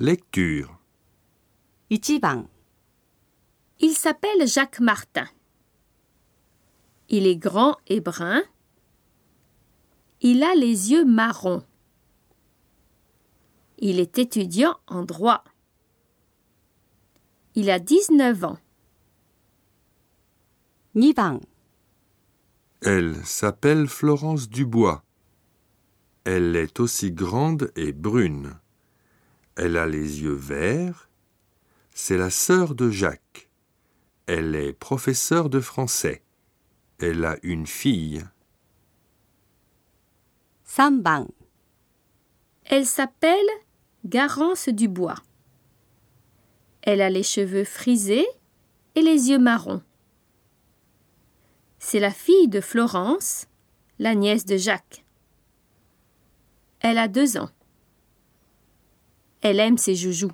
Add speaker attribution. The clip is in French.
Speaker 1: Lecture.
Speaker 2: 1番
Speaker 3: Il s'appelle Jacques Martin. Il est grand et brun. Il a les yeux marrons. Il est étudiant en droit. Il a 19 ans.
Speaker 2: 2番
Speaker 1: Elle s'appelle Florence Dubois. Elle est aussi grande et brune. Elle a les yeux verts. C'est la sœur de Jacques. Elle est professeure de français. Elle a une fille.
Speaker 2: 3番
Speaker 3: Elle s'appelle Garance Dubois. Elle a les cheveux frisés et les yeux marrons. C'est la fille de Florence, la nièce de Jacques. Elle a deux ans. Elle aime ses joujoux.